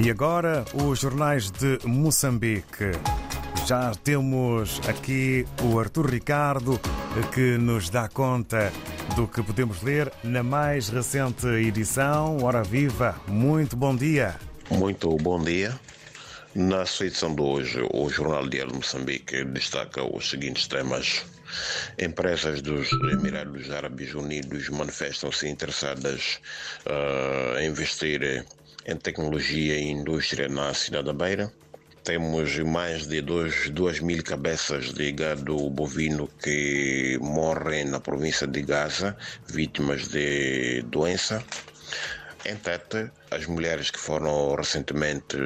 E agora, os jornais de Moçambique. Já temos aqui o Arthur Ricardo que nos dá conta do que podemos ler na mais recente edição. Hora Viva, muito bom dia. Muito bom dia. Na sua edição de hoje, o Jornal Diário de Moçambique destaca os seguintes temas. Empresas dos Emirados Árabes Unidos manifestam-se interessadas uh, em investir em tecnologia e indústria na cidade da Beira. Temos mais de 2 mil cabeças de gado bovino que morrem na província de Gaza, vítimas de doença. Em Tete, as mulheres que foram recentemente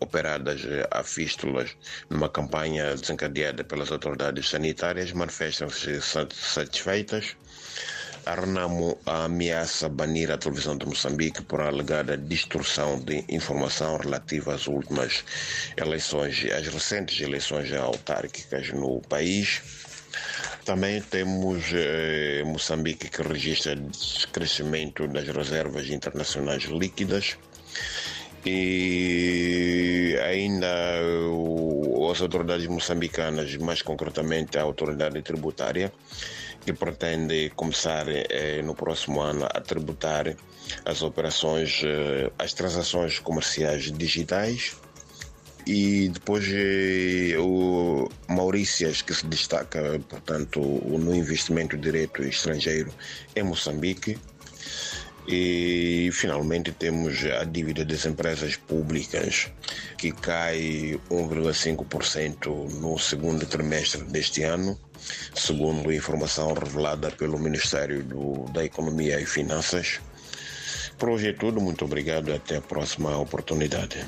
operadas a fístulas numa campanha desencadeada pelas autoridades sanitárias manifestam-se satisfeitas. A Renamo ameaça banir a televisão de Moçambique por alegada distorção de informação relativa às últimas eleições, às recentes eleições autárquicas no país. Também temos eh, Moçambique que registra crescimento das reservas internacionais líquidas e ainda as autoridades moçambicanas, mais concretamente a autoridade tributária, que pretende começar eh, no próximo ano a tributar as operações, eh, as transações comerciais digitais. E depois eh, o Maurícias que se destaca portanto no investimento direto estrangeiro em Moçambique e finalmente temos a dívida das empresas públicas que cai 1,5% no segundo trimestre deste ano, segundo a informação revelada pelo Ministério do, da Economia e Finanças. Por hoje é tudo, muito obrigado e até a próxima oportunidade.